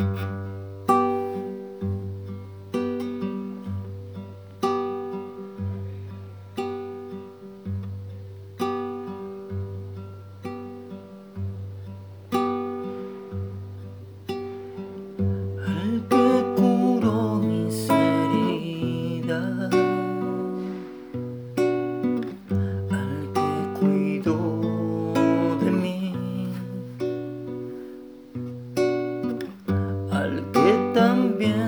Bye. también.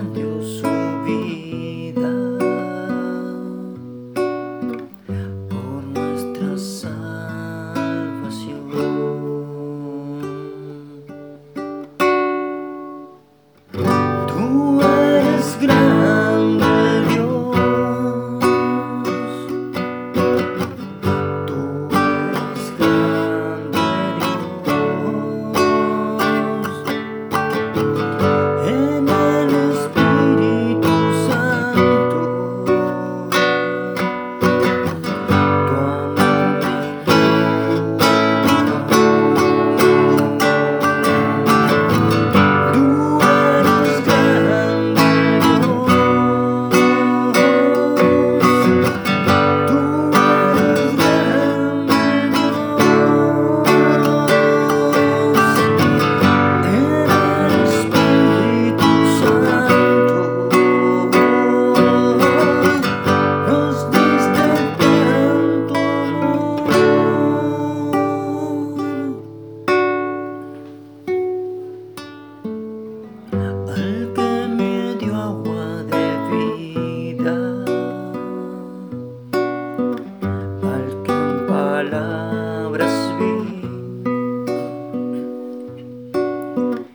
Bye.